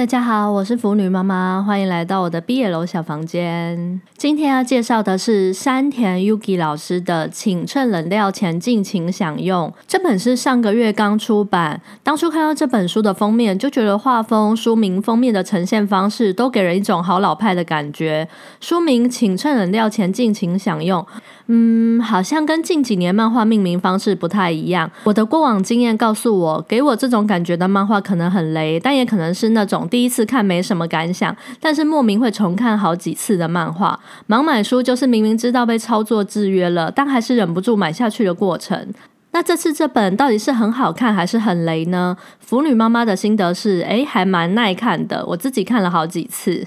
大家好，我是腐女妈妈，欢迎来到我的毕业楼小房间。今天要介绍的是山田 Yuki 老师的《请趁冷料前尽情享用》这本是上个月刚出版。当初看到这本书的封面，就觉得画风、书名、封面的呈现方式都给人一种好老派的感觉。书名《请趁冷料前尽情享用》，嗯，好像跟近几年漫画命名方式不太一样。我的过往经验告诉我，给我这种感觉的漫画可能很雷，但也可能是那种。第一次看没什么感想，但是莫名会重看好几次的漫画。盲买书就是明明知道被操作制约了，但还是忍不住买下去的过程。那这次这本到底是很好看还是很雷呢？腐女妈妈的心得是，诶，还蛮耐看的。我自己看了好几次。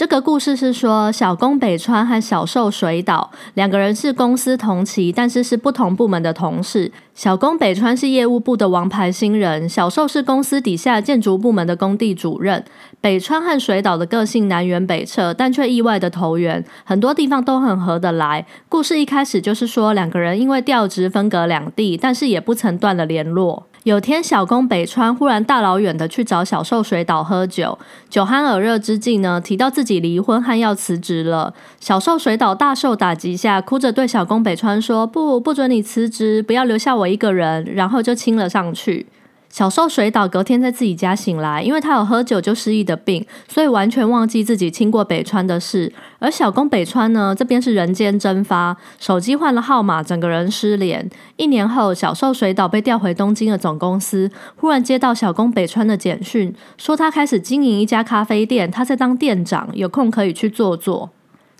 这个故事是说，小宫北川和小寿水岛两个人是公司同期，但是是不同部门的同事。小宫北川是业务部的王牌新人，小寿是公司底下建筑部门的工地主任。北川和水岛的个性南辕北辙，但却意外的投缘，很多地方都很合得来。故事一开始就是说，两个人因为调职分隔两地，但是也不曾断了联络。有天，小宫北川忽然大老远的去找小寿水岛喝酒，酒酣耳热之际呢，提到自己离婚和要辞职了。小寿水岛大受打击下，哭着对小宫北川说：“不，不准你辞职，不要留下我一个人。”然后就亲了上去。小受水岛隔天在自己家醒来，因为他有喝酒就失忆的病，所以完全忘记自己亲过北川的事。而小宫北川呢，这边是人间蒸发，手机换了号码，整个人失联。一年后，小受水岛被调回东京的总公司，忽然接到小宫北川的简讯，说他开始经营一家咖啡店，他在当店长，有空可以去坐坐。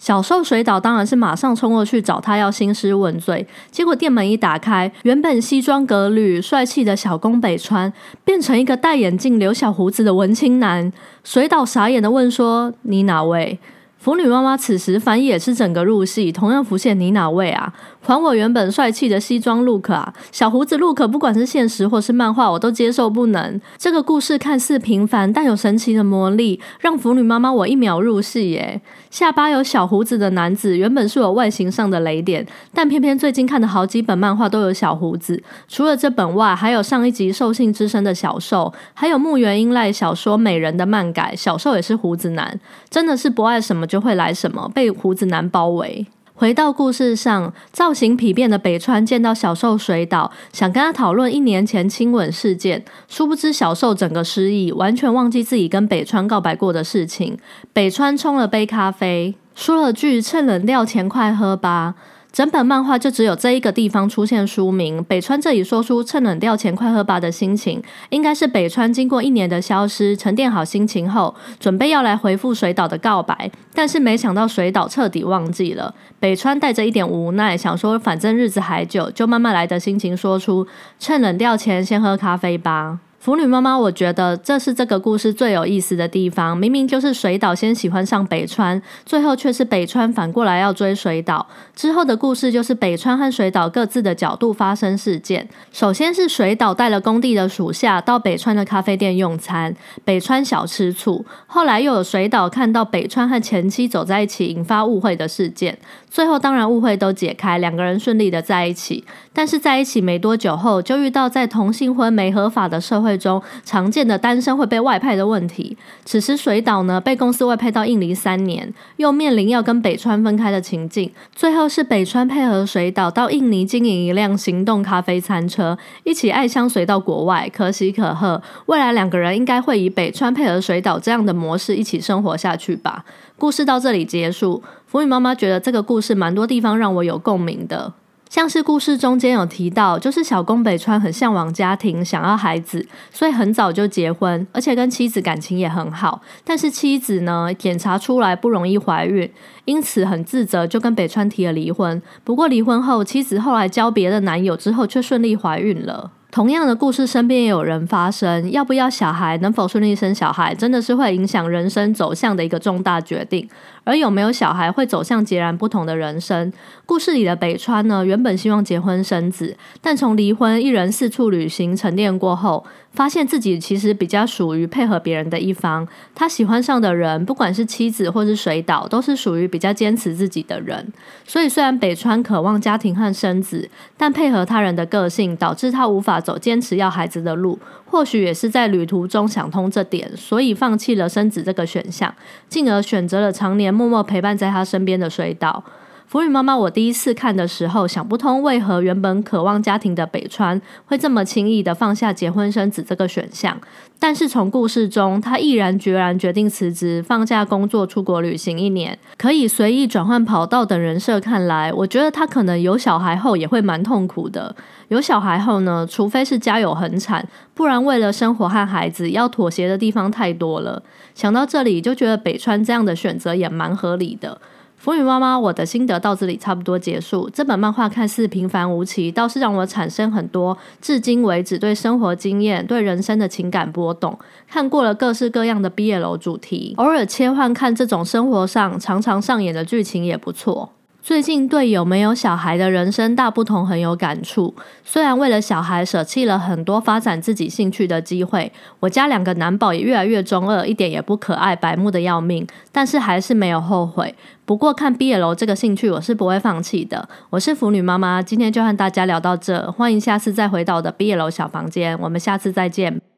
小受水岛当然是马上冲过去找他要兴师问罪，结果店门一打开，原本西装革履、帅气的小宫北川变成一个戴眼镜、留小胡子的文青男。水岛傻眼的问说：“你哪位？”腐女妈妈此时反也是整个入戏，同样浮现你哪位啊？还我原本帅气的西装 look 啊！小胡子 look，不管是现实或是漫画，我都接受不能。这个故事看似平凡，但有神奇的魔力，让腐女妈妈我一秒入戏耶！下巴有小胡子的男子，原本是我外形上的雷点，但偏偏最近看的好几本漫画都有小胡子。除了这本外，还有上一集兽性之身的小兽，还有木原英赖小说《美人》的漫改，小兽也是胡子男，真的是不爱什么。就会来什么被胡子男包围。回到故事上，造型疲变的北川见到小寿水岛，想跟他讨论一年前亲吻事件，殊不知小寿整个失忆，完全忘记自己跟北川告白过的事情。北川冲了杯咖啡，说了句“趁冷掉前快喝吧”。整本漫画就只有这一个地方出现书名，北川这里说出趁冷掉前快喝吧的心情，应该是北川经过一年的消失，沉淀好心情后，准备要来回复水岛的告白，但是没想到水岛彻底忘记了。北川带着一点无奈，想说反正日子还久，就慢慢来的心情说出趁冷掉前先喝咖啡吧。腐女妈妈，我觉得这是这个故事最有意思的地方。明明就是水岛先喜欢上北川，最后却是北川反过来要追水岛。之后的故事就是北川和水岛各自的角度发生事件。首先是水岛带了工地的属下到北川的咖啡店用餐，北川小吃醋。后来又有水岛看到北川和前妻走在一起，引发误会的事件。最后当然误会都解开，两个人顺利的在一起。但是在一起没多久后，就遇到在同性婚没合法的社会。中常见的单身会被外派的问题。此时水岛呢被公司外派到印尼三年，又面临要跟北川分开的情境。最后是北川配合水岛到印尼经营一辆行动咖啡餐车，一起爱相随到国外，可喜可贺。未来两个人应该会以北川配合水岛这样的模式一起生活下去吧。故事到这里结束。福宇妈妈觉得这个故事蛮多地方让我有共鸣的。像是故事中间有提到，就是小宫北川很向往家庭，想要孩子，所以很早就结婚，而且跟妻子感情也很好。但是妻子呢，检查出来不容易怀孕，因此很自责，就跟北川提了离婚。不过离婚后，妻子后来交别的男友之后，却顺利怀孕了。同样的故事，身边也有人发生。要不要小孩，能否顺利生小孩，真的是会影响人生走向的一个重大决定。而有没有小孩，会走向截然不同的人生。故事里的北川呢，原本希望结婚生子，但从离婚、一人四处旅行沉淀过后，发现自己其实比较属于配合别人的一方。他喜欢上的人，不管是妻子或是水岛，都是属于比较坚持自己的人。所以，虽然北川渴望家庭和生子，但配合他人的个性，导致他无法。走坚持要孩子的路，或许也是在旅途中想通这点，所以放弃了生子这个选项，进而选择了常年默默陪伴在他身边的隧道。腐女妈妈，我第一次看的时候想不通，为何原本渴望家庭的北川会这么轻易的放下结婚生子这个选项。但是从故事中，他毅然决然决定辞职，放假工作，出国旅行一年，可以随意转换跑道等人设看来，我觉得他可能有小孩后也会蛮痛苦的。有小孩后呢，除非是家有很惨，不然为了生活和孩子，要妥协的地方太多了。想到这里，就觉得北川这样的选择也蛮合理的。风雨妈妈，我的心得到这里差不多结束。这本漫画看似平凡无奇，倒是让我产生很多至今为止对生活经验、对人生的情感波动。看过了各式各样的毕业楼主题，偶尔切换看这种生活上常常上演的剧情也不错。最近对有没有小孩的人生大不同很有感触。虽然为了小孩舍弃了很多发展自己兴趣的机会，我家两个男宝也越来越中二，一点也不可爱，白目的要命，但是还是没有后悔。不过看毕业楼这个兴趣，我是不会放弃的。我是腐女妈妈，今天就和大家聊到这，欢迎下次再回到我的毕业楼小房间，我们下次再见。